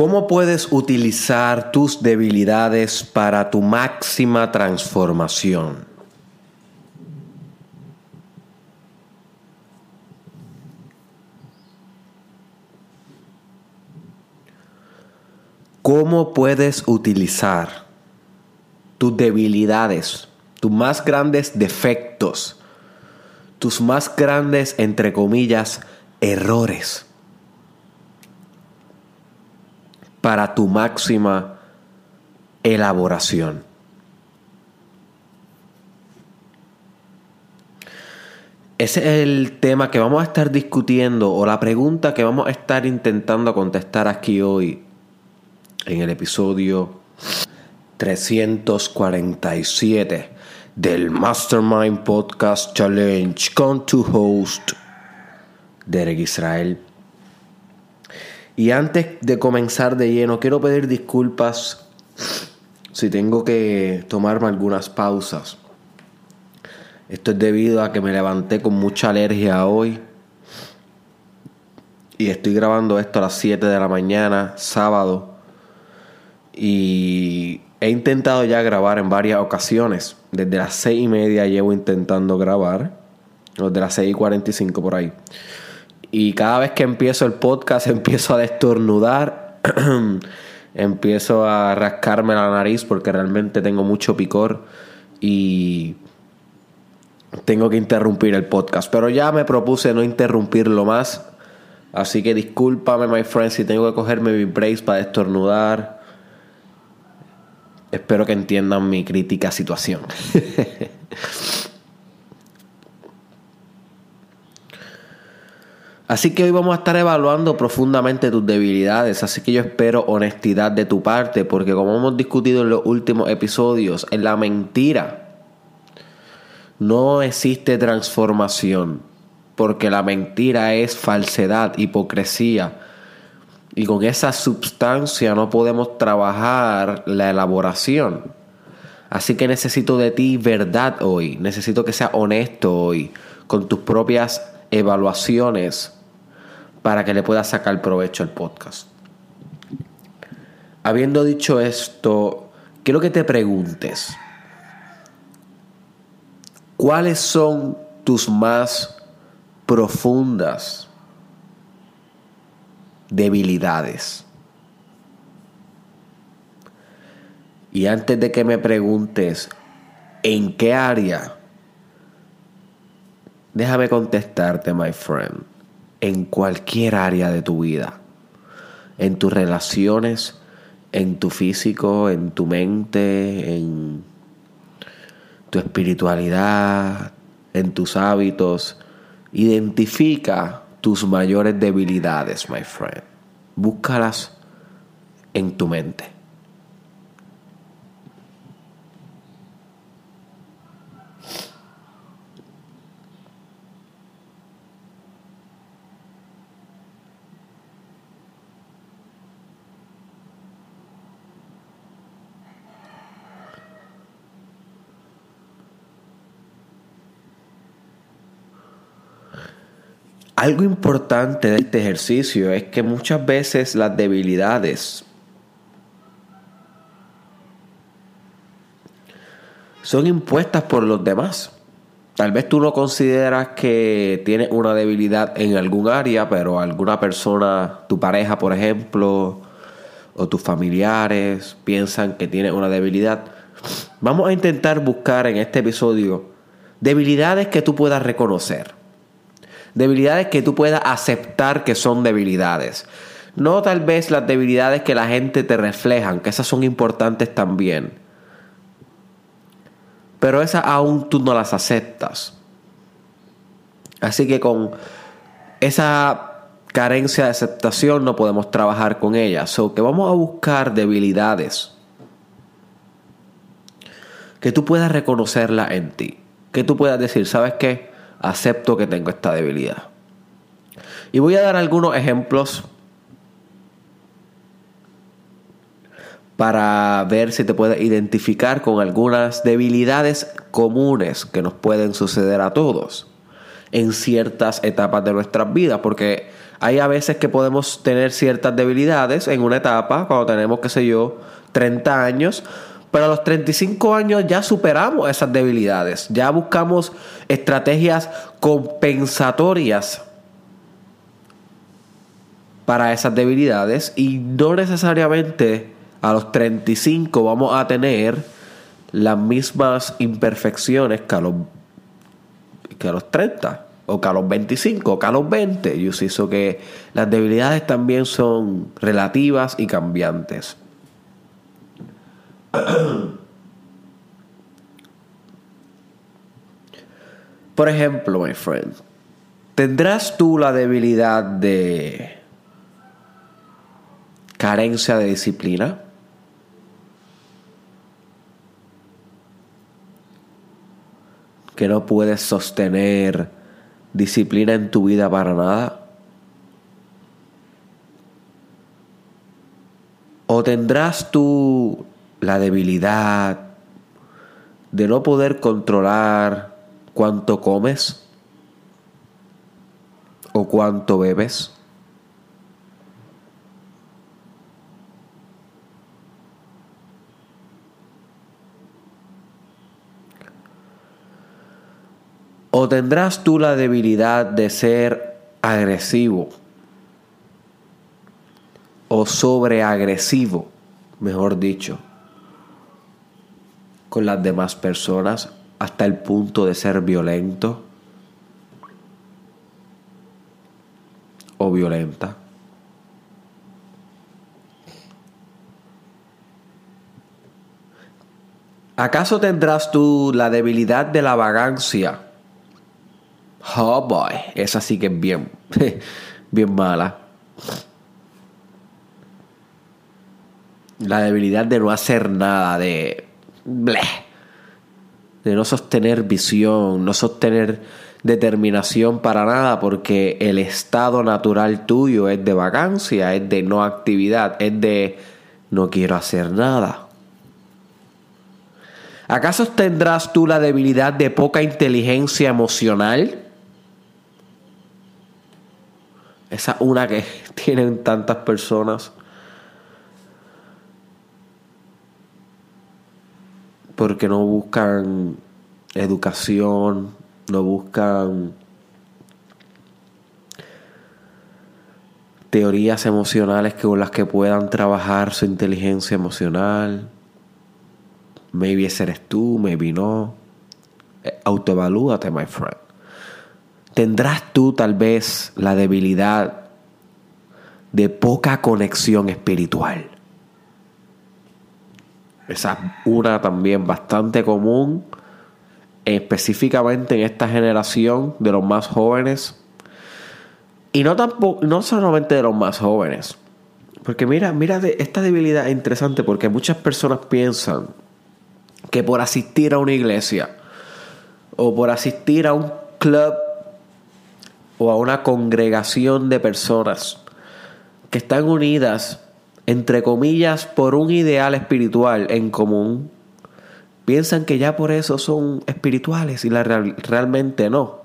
¿Cómo puedes utilizar tus debilidades para tu máxima transformación? ¿Cómo puedes utilizar tus debilidades, tus más grandes defectos, tus más grandes, entre comillas, errores? Para tu máxima elaboración. Ese es el tema que vamos a estar discutiendo o la pregunta que vamos a estar intentando contestar aquí hoy en el episodio 347 del Mastermind Podcast Challenge con tu host Derek Israel. Y antes de comenzar de lleno, quiero pedir disculpas si tengo que tomarme algunas pausas. Esto es debido a que me levanté con mucha alergia hoy. Y estoy grabando esto a las 7 de la mañana, sábado. Y he intentado ya grabar en varias ocasiones. Desde las 6 y media llevo intentando grabar. Desde las 6 y 45 por ahí. Y cada vez que empiezo el podcast empiezo a destornudar, empiezo a rascarme la nariz porque realmente tengo mucho picor y tengo que interrumpir el podcast. Pero ya me propuse no interrumpirlo más. Así que discúlpame, my friend, si tengo que cogerme mi brace para destornudar. Espero que entiendan mi crítica situación. Así que hoy vamos a estar evaluando profundamente tus debilidades, así que yo espero honestidad de tu parte, porque como hemos discutido en los últimos episodios, en la mentira no existe transformación, porque la mentira es falsedad, hipocresía, y con esa sustancia no podemos trabajar la elaboración. Así que necesito de ti verdad hoy, necesito que seas honesto hoy, con tus propias evaluaciones para que le puedas sacar provecho al podcast. Habiendo dicho esto, quiero que te preguntes, ¿cuáles son tus más profundas debilidades? Y antes de que me preguntes en qué área, déjame contestarte, my friend en cualquier área de tu vida, en tus relaciones, en tu físico, en tu mente, en tu espiritualidad, en tus hábitos. Identifica tus mayores debilidades, my friend. Búscalas en tu mente. Algo importante de este ejercicio es que muchas veces las debilidades son impuestas por los demás. Tal vez tú no consideras que tienes una debilidad en algún área, pero alguna persona, tu pareja por ejemplo, o tus familiares piensan que tienes una debilidad. Vamos a intentar buscar en este episodio debilidades que tú puedas reconocer Debilidades que tú puedas aceptar que son debilidades. No tal vez las debilidades que la gente te reflejan, que esas son importantes también. Pero esas aún tú no las aceptas. Así que con esa carencia de aceptación no podemos trabajar con ellas. So que vamos a buscar debilidades que tú puedas reconocerla en ti. Que tú puedas decir, ¿sabes qué? Acepto que tengo esta debilidad. Y voy a dar algunos ejemplos para ver si te puedes identificar con algunas debilidades comunes que nos pueden suceder a todos. en ciertas etapas de nuestras vidas, porque hay a veces que podemos tener ciertas debilidades en una etapa, cuando tenemos, qué sé yo, 30 años, pero a los 35 años ya superamos esas debilidades, ya buscamos estrategias compensatorias para esas debilidades y no necesariamente a los 35 vamos a tener las mismas imperfecciones que a los, que a los 30 o que a los 25 o que a los 20. Yo hizo que las debilidades también son relativas y cambiantes. Por ejemplo, my friend, ¿tendrás tú la debilidad de carencia de disciplina? Que no puedes sostener disciplina en tu vida para nada? ¿O tendrás tú la debilidad de no poder controlar cuánto comes o cuánto bebes? ¿O tendrás tú la debilidad de ser agresivo o sobreagresivo, mejor dicho, con las demás personas hasta el punto de ser violento o violenta? ¿Acaso tendrás tú la debilidad de la vagancia? Oh boy, esa sí que es bien, bien mala. La debilidad de no hacer nada, de. De no sostener visión, no sostener determinación para nada, porque el estado natural tuyo es de vacancia, es de no actividad, es de no quiero hacer nada. ¿Acaso tendrás tú la debilidad de poca inteligencia emocional? Esa una que tienen tantas personas. Porque no buscan educación, no buscan teorías emocionales con las que puedan trabajar su inteligencia emocional. Maybe ese eres tú, maybe no. Eh, autoevalúate, my friend. ¿Tendrás tú tal vez la debilidad de poca conexión espiritual? Esa es una también bastante común, específicamente en esta generación de los más jóvenes. Y no, tampoco, no solamente de los más jóvenes. Porque mira, mira, esta debilidad es interesante porque muchas personas piensan que por asistir a una iglesia o por asistir a un club o a una congregación de personas que están unidas, entre comillas, por un ideal espiritual en común, piensan que ya por eso son espirituales y la realmente no.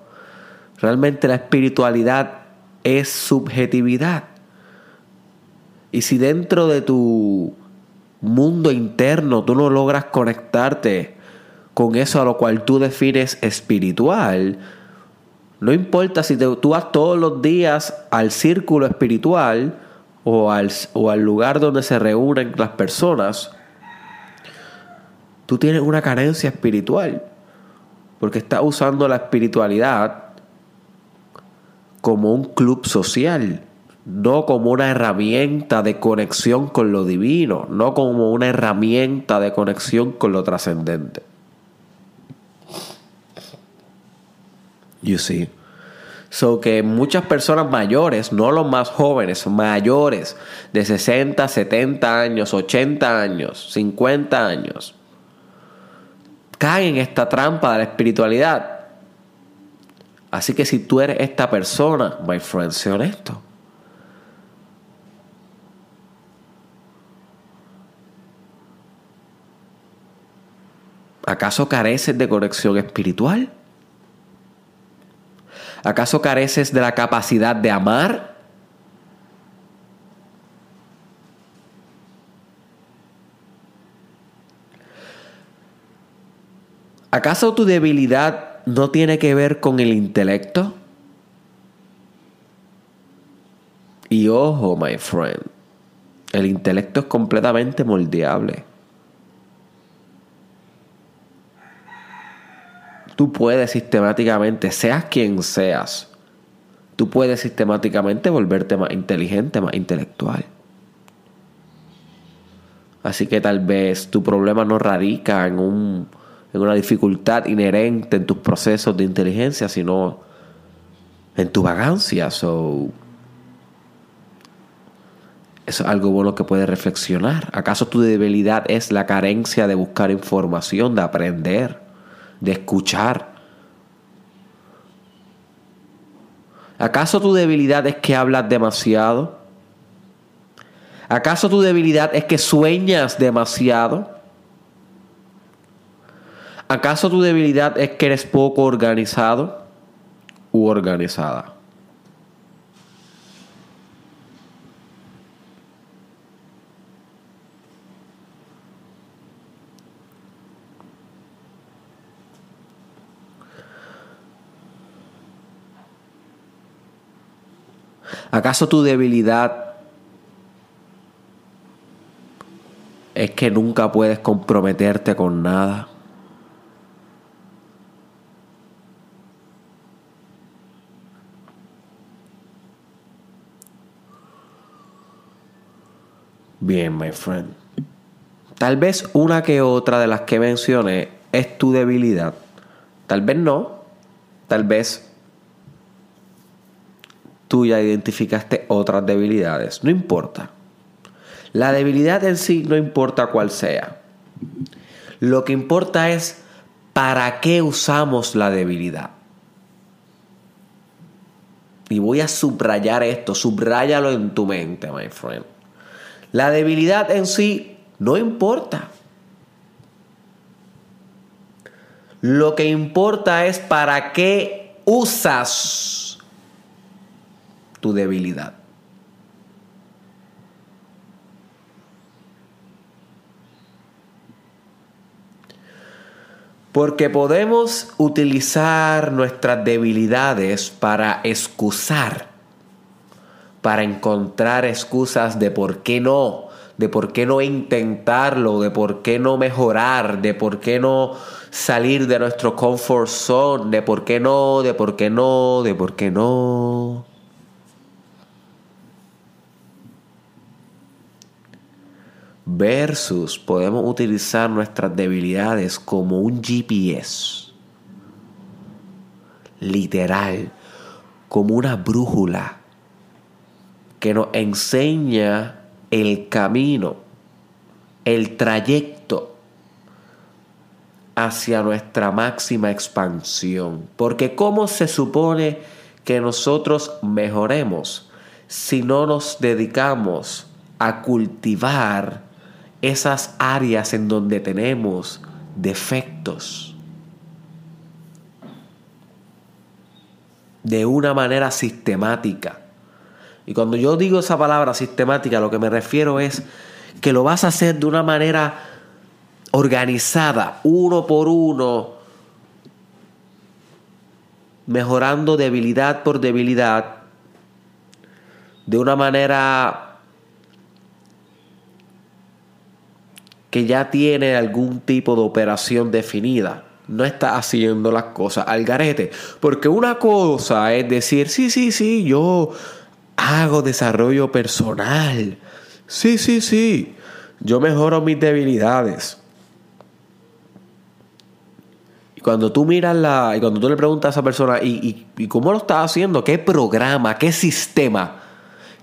Realmente la espiritualidad es subjetividad. Y si dentro de tu mundo interno tú no logras conectarte con eso a lo cual tú defines espiritual, no importa si tú vas todos los días al círculo espiritual o al, o al lugar donde se reúnen las personas, tú tienes una carencia espiritual. Porque estás usando la espiritualidad como un club social, no como una herramienta de conexión con lo divino, no como una herramienta de conexión con lo trascendente. You see. So que muchas personas mayores, no los más jóvenes, mayores de 60, 70 años, 80 años, 50 años, caen en esta trampa de la espiritualidad. Así que si tú eres esta persona, my friend, sé honesto. ¿Acaso careces de conexión espiritual? ¿Acaso careces de la capacidad de amar? ¿Acaso tu debilidad no tiene que ver con el intelecto? Y ojo, my friend, el intelecto es completamente moldeable. Tú puedes sistemáticamente, seas quien seas, tú puedes sistemáticamente volverte más inteligente, más intelectual. Así que tal vez tu problema no radica en, un, en una dificultad inherente en tus procesos de inteligencia, sino en tu vagancia. So, es algo bueno que puedes reflexionar. ¿Acaso tu debilidad es la carencia de buscar información, de aprender? De escuchar. ¿Acaso tu debilidad es que hablas demasiado? ¿Acaso tu debilidad es que sueñas demasiado? ¿Acaso tu debilidad es que eres poco organizado u organizada? ¿Acaso tu debilidad es que nunca puedes comprometerte con nada? Bien, my friend. Tal vez una que otra de las que mencioné es tu debilidad. Tal vez no. Tal vez tú ya identificaste otras debilidades. No importa. La debilidad en sí no importa cuál sea. Lo que importa es para qué usamos la debilidad. Y voy a subrayar esto, subráyalo en tu mente, my friend. La debilidad en sí no importa. Lo que importa es para qué usas tu debilidad. Porque podemos utilizar nuestras debilidades para excusar, para encontrar excusas de por qué no, de por qué no intentarlo, de por qué no mejorar, de por qué no salir de nuestro comfort zone, de por qué no, de por qué no, de por qué no. Versus podemos utilizar nuestras debilidades como un GPS. Literal, como una brújula que nos enseña el camino, el trayecto hacia nuestra máxima expansión. Porque ¿cómo se supone que nosotros mejoremos si no nos dedicamos a cultivar esas áreas en donde tenemos defectos de una manera sistemática. Y cuando yo digo esa palabra sistemática, lo que me refiero es que lo vas a hacer de una manera organizada, uno por uno, mejorando debilidad por debilidad, de una manera que ya tiene algún tipo de operación definida. No está haciendo las cosas al garete. Porque una cosa es decir, sí, sí, sí, yo hago desarrollo personal. Sí, sí, sí. Yo mejoro mis debilidades. Y cuando tú miras la. Y cuando tú le preguntas a esa persona, ¿y, y cómo lo estás haciendo? ¿Qué programa? ¿Qué sistema?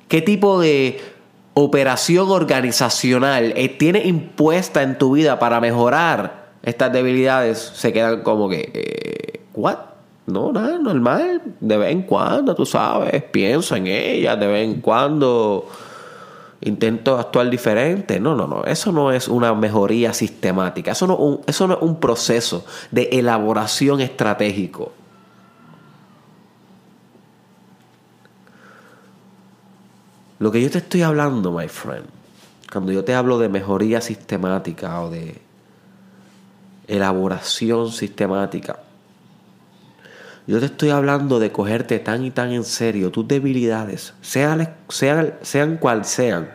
¿Qué tipo de operación organizacional eh, tiene impuesta en tu vida para mejorar estas debilidades, se quedan como que, eh, ¿what? No, nada, normal. De vez en cuando, tú sabes, pienso en ellas, de vez en cuando intento actuar diferente. No, no, no. Eso no es una mejoría sistemática. Eso no, eso no es un proceso de elaboración estratégico. Lo que yo te estoy hablando, my friend, cuando yo te hablo de mejoría sistemática o de elaboración sistemática, yo te estoy hablando de cogerte tan y tan en serio tus debilidades, sean, sean, sean cual sean.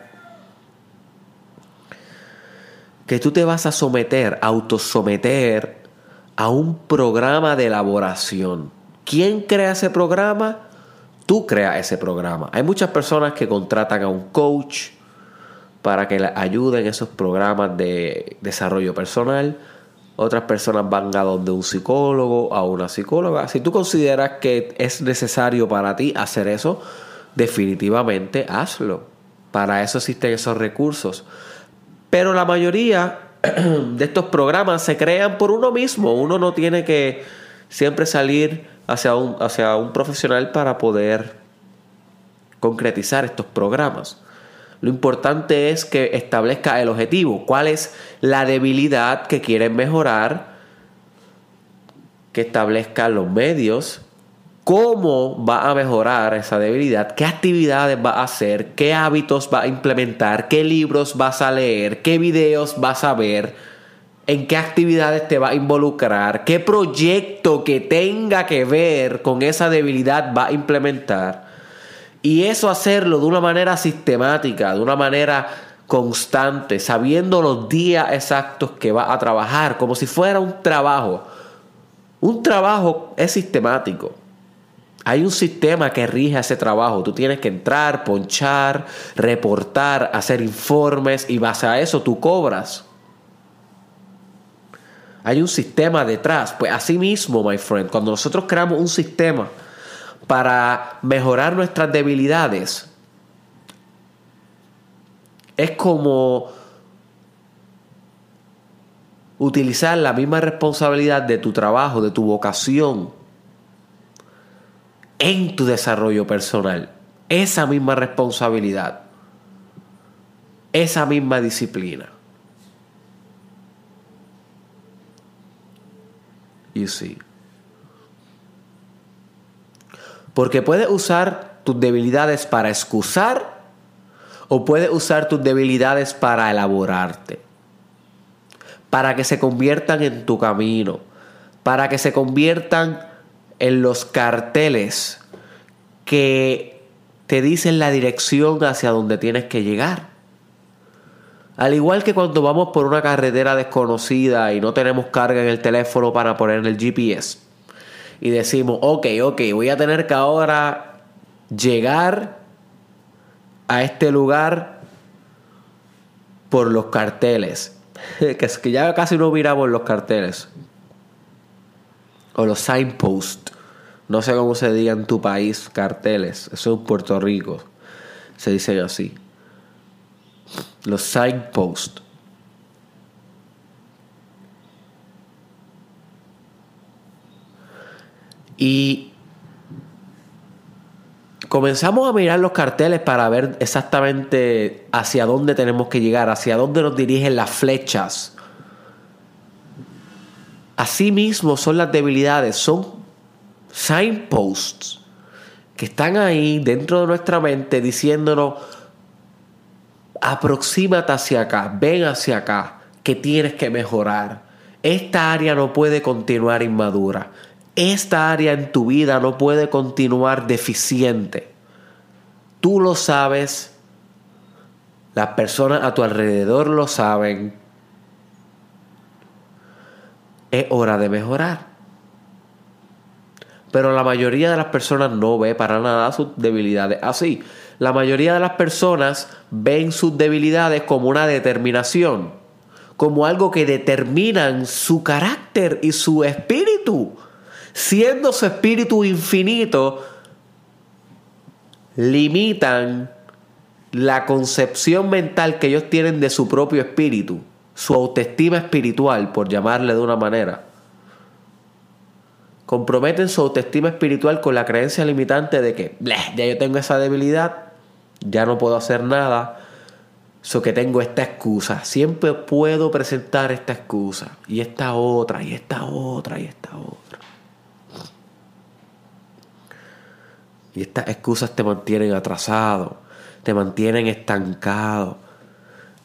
Que tú te vas a someter, autosometer a un programa de elaboración. ¿Quién crea ese programa? Tú creas ese programa. Hay muchas personas que contratan a un coach para que les ayuden esos programas de desarrollo personal. Otras personas van a donde un psicólogo, a una psicóloga. Si tú consideras que es necesario para ti hacer eso, definitivamente hazlo. Para eso existen esos recursos. Pero la mayoría de estos programas se crean por uno mismo. Uno no tiene que siempre salir hacia un, hacia un profesional para poder concretizar estos programas. Lo importante es que establezca el objetivo, cuál es la debilidad que quieren mejorar, que establezca los medios, cómo va a mejorar esa debilidad, qué actividades va a hacer, qué hábitos va a implementar, qué libros vas a leer, qué videos vas a ver en qué actividades te va a involucrar, qué proyecto que tenga que ver con esa debilidad va a implementar. Y eso hacerlo de una manera sistemática, de una manera constante, sabiendo los días exactos que va a trabajar, como si fuera un trabajo. Un trabajo es sistemático. Hay un sistema que rige ese trabajo. Tú tienes que entrar, ponchar, reportar, hacer informes y base a eso tú cobras. Hay un sistema detrás. Pues así mismo, my friend, cuando nosotros creamos un sistema para mejorar nuestras debilidades, es como utilizar la misma responsabilidad de tu trabajo, de tu vocación, en tu desarrollo personal. Esa misma responsabilidad. Esa misma disciplina. Sí. Porque puedes usar tus debilidades para excusar o puedes usar tus debilidades para elaborarte. Para que se conviertan en tu camino. Para que se conviertan en los carteles que te dicen la dirección hacia donde tienes que llegar. Al igual que cuando vamos por una carretera desconocida y no tenemos carga en el teléfono para poner el GPS. Y decimos, ok, ok, voy a tener que ahora llegar a este lugar por los carteles. que es que ya casi no miramos los carteles. O los signposts. No sé cómo se diga en tu país, carteles. Eso es Puerto Rico. Se dicen así los signposts. Y comenzamos a mirar los carteles para ver exactamente hacia dónde tenemos que llegar, hacia dónde nos dirigen las flechas. Asimismo son las debilidades, son signposts que están ahí dentro de nuestra mente diciéndonos, aproxímate hacia acá, ven hacia acá, que tienes que mejorar. Esta área no puede continuar inmadura. Esta área en tu vida no puede continuar deficiente. Tú lo sabes, las personas a tu alrededor lo saben. Es hora de mejorar. Pero la mayoría de las personas no ve para nada sus debilidades así. La mayoría de las personas ven sus debilidades como una determinación, como algo que determinan su carácter y su espíritu. Siendo su espíritu infinito, limitan la concepción mental que ellos tienen de su propio espíritu, su autoestima espiritual, por llamarle de una manera. Comprometen su autoestima espiritual con la creencia limitante de que, ya yo tengo esa debilidad, ya no puedo hacer nada, so que tengo esta excusa. Siempre puedo presentar esta excusa y esta otra y esta otra y esta otra. Y estas excusas te mantienen atrasado, te mantienen estancado,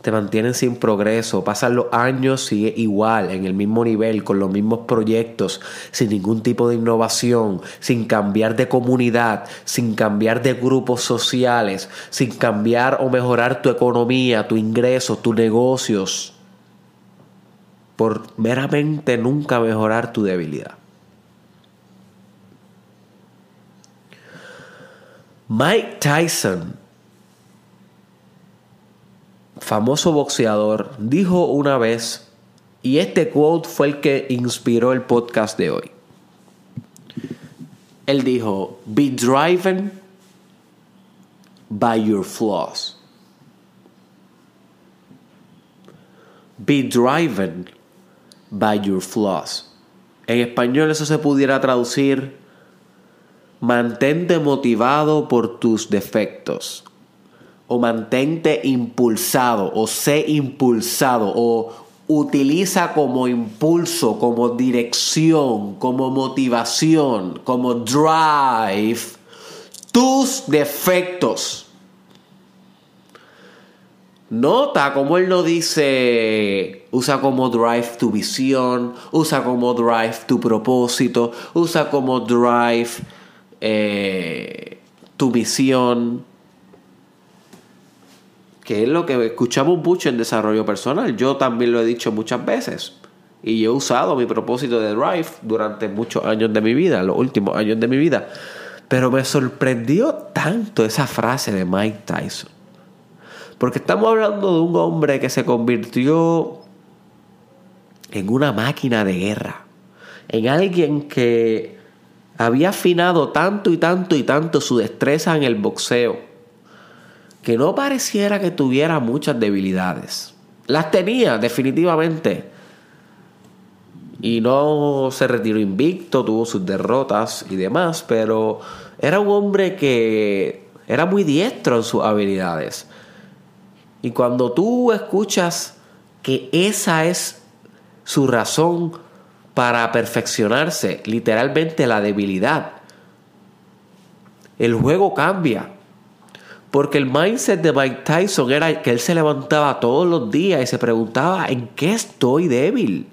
te mantienen sin progreso, pasan los años, sigue igual, en el mismo nivel, con los mismos proyectos, sin ningún tipo de innovación, sin cambiar de comunidad, sin cambiar de grupos sociales, sin cambiar o mejorar tu economía, tu ingreso, tus negocios, por meramente nunca mejorar tu debilidad. Mike Tyson famoso boxeador, dijo una vez, y este quote fue el que inspiró el podcast de hoy. Él dijo, be driven by your flaws. Be driven by your flaws. En español eso se pudiera traducir, mantente motivado por tus defectos o mantente impulsado o sé impulsado o utiliza como impulso, como dirección, como motivación, como drive tus defectos. Nota como él no dice usa como drive tu visión, usa como drive tu propósito, usa como drive eh, tu misión es lo que escuchamos mucho en desarrollo personal. Yo también lo he dicho muchas veces. Y he usado mi propósito de Drive durante muchos años de mi vida, los últimos años de mi vida. Pero me sorprendió tanto esa frase de Mike Tyson. Porque estamos hablando de un hombre que se convirtió en una máquina de guerra. En alguien que había afinado tanto y tanto y tanto su destreza en el boxeo que no pareciera que tuviera muchas debilidades. Las tenía, definitivamente. Y no se retiró invicto, tuvo sus derrotas y demás, pero era un hombre que era muy diestro en sus habilidades. Y cuando tú escuchas que esa es su razón para perfeccionarse, literalmente la debilidad, el juego cambia. Porque el mindset de Mike Tyson era que él se levantaba todos los días y se preguntaba, ¿en qué estoy débil?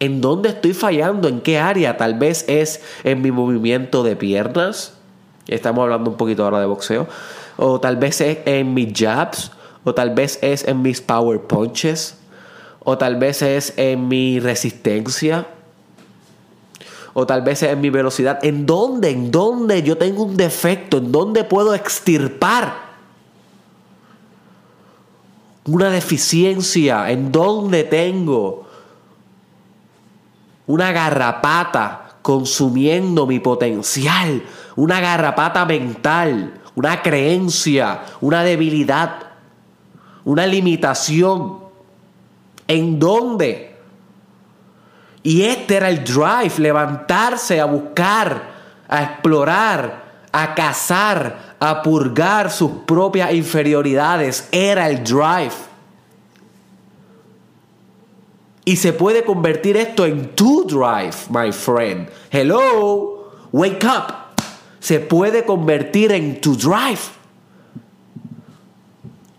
¿En dónde estoy fallando? ¿En qué área? Tal vez es en mi movimiento de piernas. Estamos hablando un poquito ahora de boxeo. O tal vez es en mis jabs. O tal vez es en mis power punches. O tal vez es en mi resistencia o tal vez en mi velocidad. ¿En dónde? ¿En dónde yo tengo un defecto? ¿En dónde puedo extirpar una deficiencia? ¿En dónde tengo una garrapata consumiendo mi potencial? Una garrapata mental, una creencia, una debilidad, una limitación. ¿En dónde? Y este era el drive, levantarse a buscar, a explorar, a cazar, a purgar sus propias inferioridades. Era el drive. Y se puede convertir esto en tu drive, my friend. Hello, wake up. Se puede convertir en tu drive.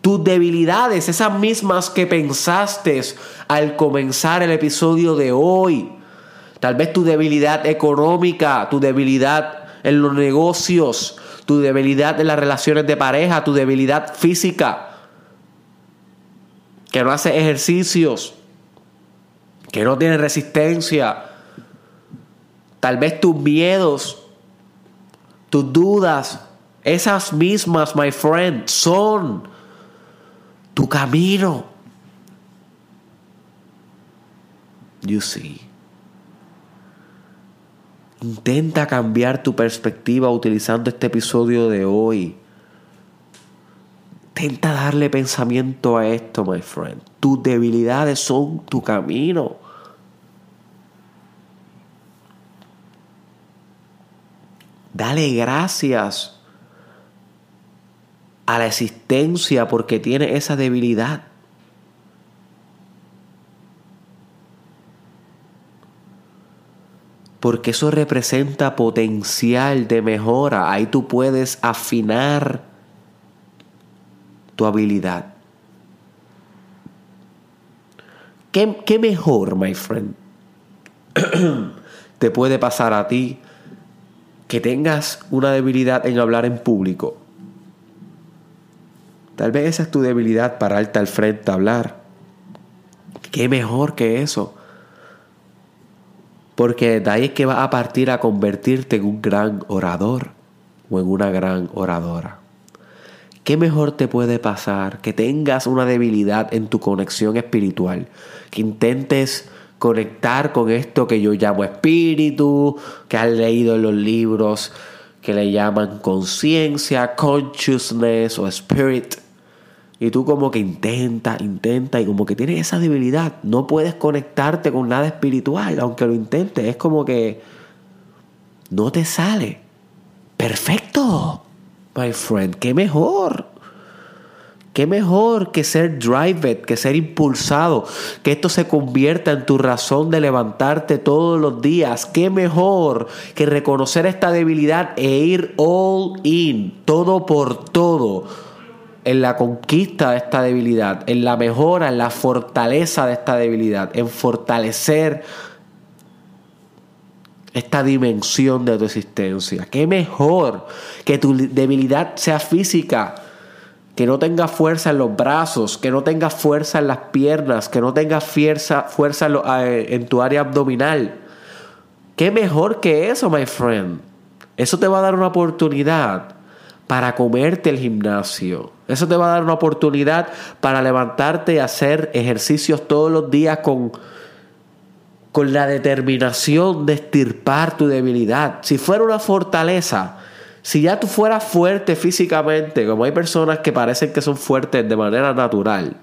Tus debilidades, esas mismas que pensaste al comenzar el episodio de hoy. Tal vez tu debilidad económica, tu debilidad en los negocios, tu debilidad en las relaciones de pareja, tu debilidad física, que no hace ejercicios, que no tiene resistencia, tal vez tus miedos, tus dudas, esas mismas, my friend, son tu camino You see. Intenta cambiar tu perspectiva utilizando este episodio de hoy. Intenta darle pensamiento a esto, my friend. Tus debilidades son tu camino. Dale gracias a la existencia porque tiene esa debilidad. porque eso representa potencial de mejora. Ahí tú puedes afinar tu habilidad. ¿Qué, qué mejor, my friend, te puede pasar a ti que tengas una debilidad en hablar en público? Tal vez esa es tu debilidad, para pararte al frente a hablar. ¿Qué mejor que eso? Porque de ahí es que vas a partir a convertirte en un gran orador o en una gran oradora. ¿Qué mejor te puede pasar que tengas una debilidad en tu conexión espiritual? Que intentes conectar con esto que yo llamo espíritu, que has leído en los libros que le llaman conciencia, consciousness o spirit. Y tú como que intenta, intenta y como que tienes esa debilidad. No puedes conectarte con nada espiritual, aunque lo intentes. Es como que no te sale. Perfecto, my friend. Qué mejor. Qué mejor que ser driven, que ser impulsado, que esto se convierta en tu razón de levantarte todos los días. Qué mejor que reconocer esta debilidad e ir all in, todo por todo en la conquista de esta debilidad, en la mejora, en la fortaleza de esta debilidad, en fortalecer esta dimensión de tu existencia. Qué mejor que tu debilidad sea física, que no tengas fuerza en los brazos, que no tengas fuerza en las piernas, que no tengas fuerza, fuerza en, en tu área abdominal. Qué mejor que eso, my friend. Eso te va a dar una oportunidad para comerte el gimnasio. Eso te va a dar una oportunidad para levantarte y hacer ejercicios todos los días con, con la determinación de estirpar tu debilidad. Si fuera una fortaleza, si ya tú fueras fuerte físicamente, como hay personas que parecen que son fuertes de manera natural,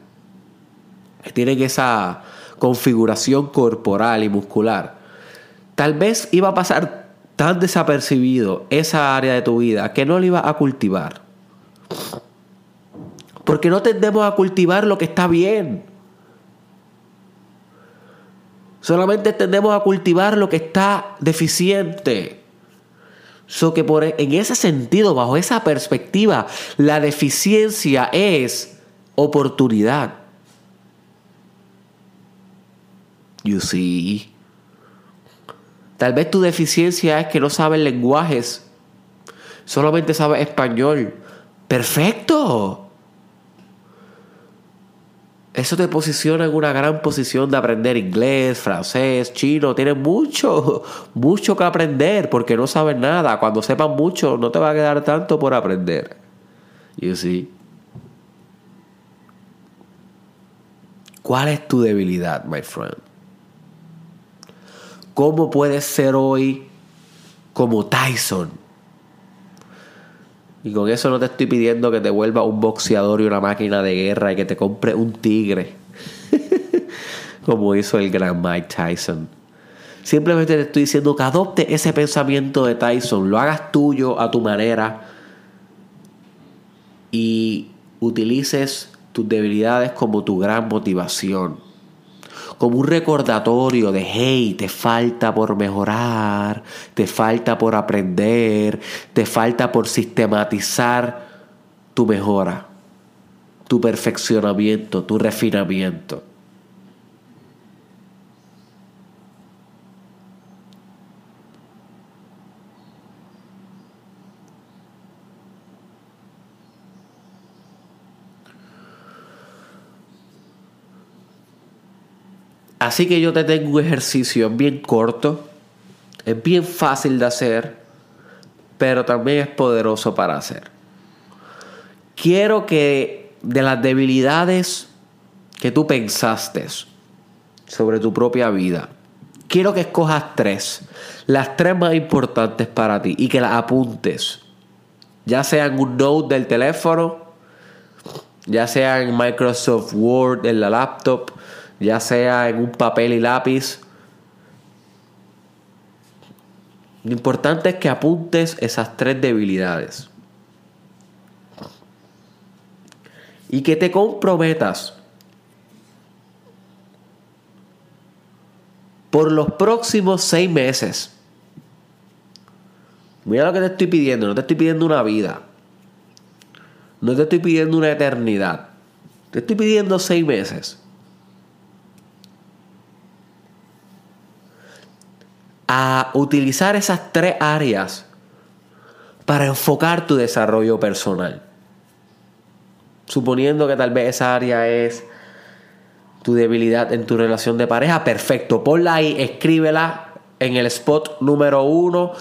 que tienen esa configuración corporal y muscular, tal vez iba a pasar tan desapercibido esa área de tu vida que no lo ibas a cultivar. Porque no tendemos a cultivar lo que está bien. Solamente tendemos a cultivar lo que está deficiente. So que por, e, en ese sentido, bajo esa perspectiva, la deficiencia es oportunidad. You see. Tal vez tu deficiencia es que no sabes lenguajes, solamente sabes español. Perfecto. Eso te posiciona en una gran posición de aprender inglés, francés, chino. Tienes mucho, mucho que aprender porque no sabes nada. Cuando sepas mucho, no te va a quedar tanto por aprender. You see. ¿Cuál es tu debilidad, my friend? ¿Cómo puedes ser hoy como Tyson? Y con eso no te estoy pidiendo que te vuelva un boxeador y una máquina de guerra y que te compre un tigre. como hizo el gran Mike Tyson. Simplemente te estoy diciendo que adopte ese pensamiento de Tyson, lo hagas tuyo a tu manera y utilices tus debilidades como tu gran motivación como un recordatorio de, hey, te falta por mejorar, te falta por aprender, te falta por sistematizar tu mejora, tu perfeccionamiento, tu refinamiento. Así que yo te tengo un ejercicio, bien corto, es bien fácil de hacer, pero también es poderoso para hacer. Quiero que de las debilidades que tú pensaste sobre tu propia vida, quiero que escojas tres, las tres más importantes para ti y que las apuntes, ya sea en un note del teléfono, ya sea en Microsoft Word en la laptop, ya sea en un papel y lápiz. Lo importante es que apuntes esas tres debilidades. Y que te comprometas por los próximos seis meses. Mira lo que te estoy pidiendo, no te estoy pidiendo una vida. No te estoy pidiendo una eternidad. Te estoy pidiendo seis meses. A utilizar esas tres áreas para enfocar tu desarrollo personal. Suponiendo que tal vez esa área es tu debilidad en tu relación de pareja, perfecto. Ponla ahí, escríbela en el spot número uno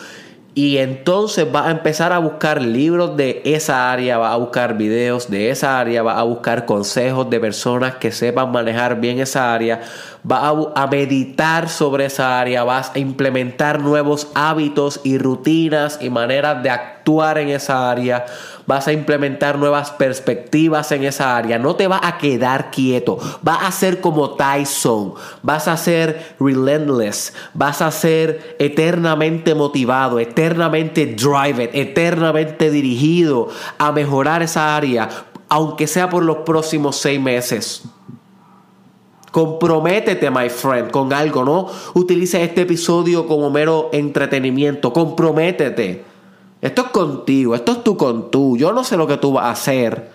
y entonces va a empezar a buscar libros de esa área, va a buscar videos de esa área, va a buscar consejos de personas que sepan manejar bien esa área, va a, meditar sobre esa área, vas a implementar nuevos hábitos y rutinas y maneras de actuar en esa área, vas a implementar nuevas perspectivas en esa área, no te vas a quedar quieto, vas a ser como Tyson, vas a ser relentless, vas a ser eternamente motivado, eternamente driven, eternamente dirigido a mejorar esa área, aunque sea por los próximos seis meses. Comprométete, my friend, con algo, ¿no? Utilice este episodio como mero entretenimiento. Comprométete. Esto es contigo, esto es tú con tú. Yo no sé lo que tú vas a hacer.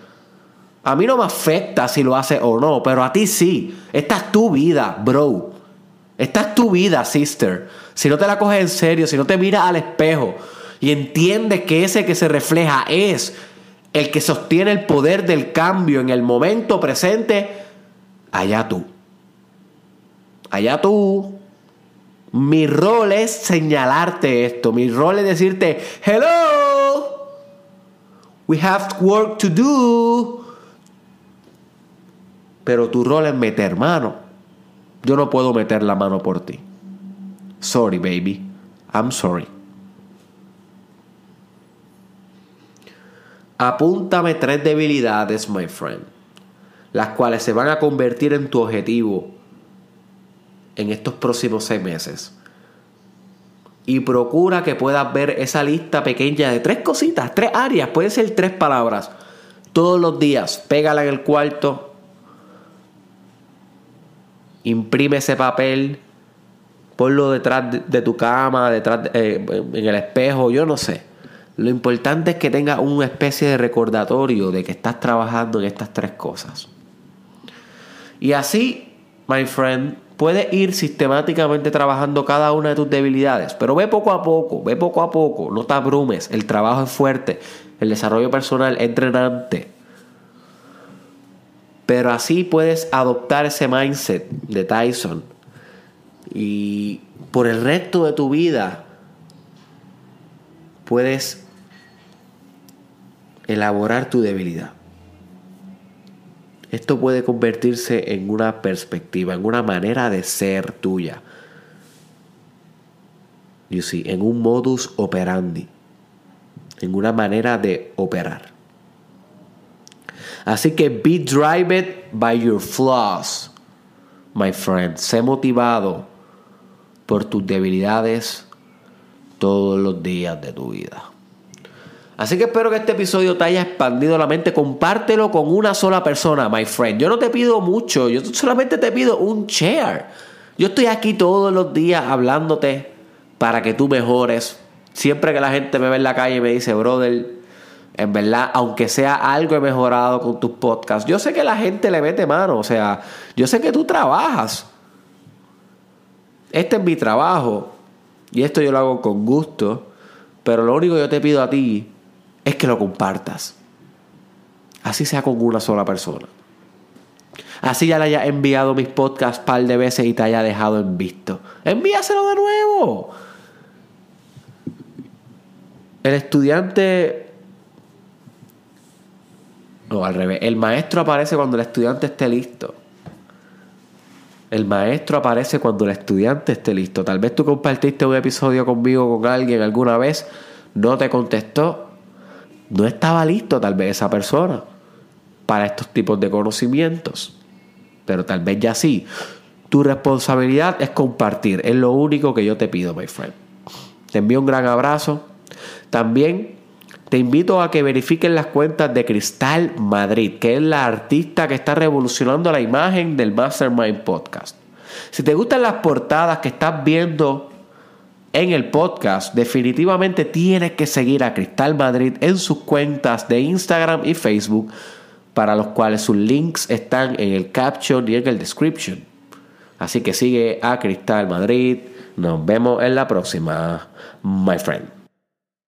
A mí no me afecta si lo haces o no, pero a ti sí. Esta es tu vida, bro. Esta es tu vida, sister. Si no te la coges en serio, si no te miras al espejo y entiendes que ese que se refleja es el que sostiene el poder del cambio en el momento presente, allá tú allá tú. Mi rol es señalarte esto. Mi rol es decirte, hello, we have work to do. Pero tu rol es meter mano. Yo no puedo meter la mano por ti. Sorry, baby. I'm sorry. Apúntame tres debilidades, my friend, las cuales se van a convertir en tu objetivo en estos próximos seis meses. Y procura que puedas ver esa lista pequeña de tres cositas, tres áreas, pueden ser tres palabras. Todos los días, pégala en el cuarto, imprime ese papel, ponlo detrás de, tu cama, detrás eh, en el espejo, yo no sé. Lo importante es que tengas una especie de recordatorio de que estás trabajando en estas tres cosas. Y así, my friend, puedes ir sistemáticamente trabajando cada una de tus debilidades, pero ve poco a poco, ve poco a poco, no te abrumes, el trabajo es fuerte, el desarrollo personal es entrenante. Pero así puedes adoptar ese mindset de Tyson y por el resto de tu vida puedes elaborar tu debilidad. Esto puede convertirse en una perspectiva, en una manera de ser tuya. You see, en un modus operandi, en una manera de operar. Así que be driven by your flaws, my friend. Sé motivado por tus debilidades todos los días de tu vida. Así que espero que este episodio te haya expandido la mente. Compártelo con una sola persona, my friend. Yo no te pido mucho, yo solamente te pido un share. Yo estoy aquí todos los días hablándote para que tú mejores. Siempre que la gente me ve en la calle y me dice, brother, en verdad, aunque sea algo he mejorado con tus podcasts, yo sé que la gente le mete mano. O sea, yo sé que tú trabajas. Este es mi trabajo. Y esto yo lo hago con gusto. Pero lo único que yo te pido a ti es que lo compartas. Así sea con una sola persona. Así ya le haya enviado mis podcasts par de veces y te haya dejado en visto. Envíaselo de nuevo. El estudiante. No, al revés. El maestro aparece cuando el estudiante esté listo. El maestro aparece cuando el estudiante esté listo. Tal vez tú compartiste un episodio conmigo con alguien alguna vez, no te contestó no estaba listo tal vez esa persona para estos tipos de conocimientos. Pero tal vez ya sí. Tu responsabilidad es compartir. Es lo único que yo te pido, my friend. Te envío un gran abrazo. También te invito a que verifiquen las cuentas de Cristal Madrid, que es la artista que está revolucionando la imagen del Mastermind Podcast. Si te gustan las portadas que estás viendo en el podcast, definitivamente tienes que seguir a Cristal Madrid en sus cuentas de Instagram y Facebook, para los cuales sus links están en el caption y en el description. Así que sigue a Cristal Madrid. Nos vemos en la próxima, my friend.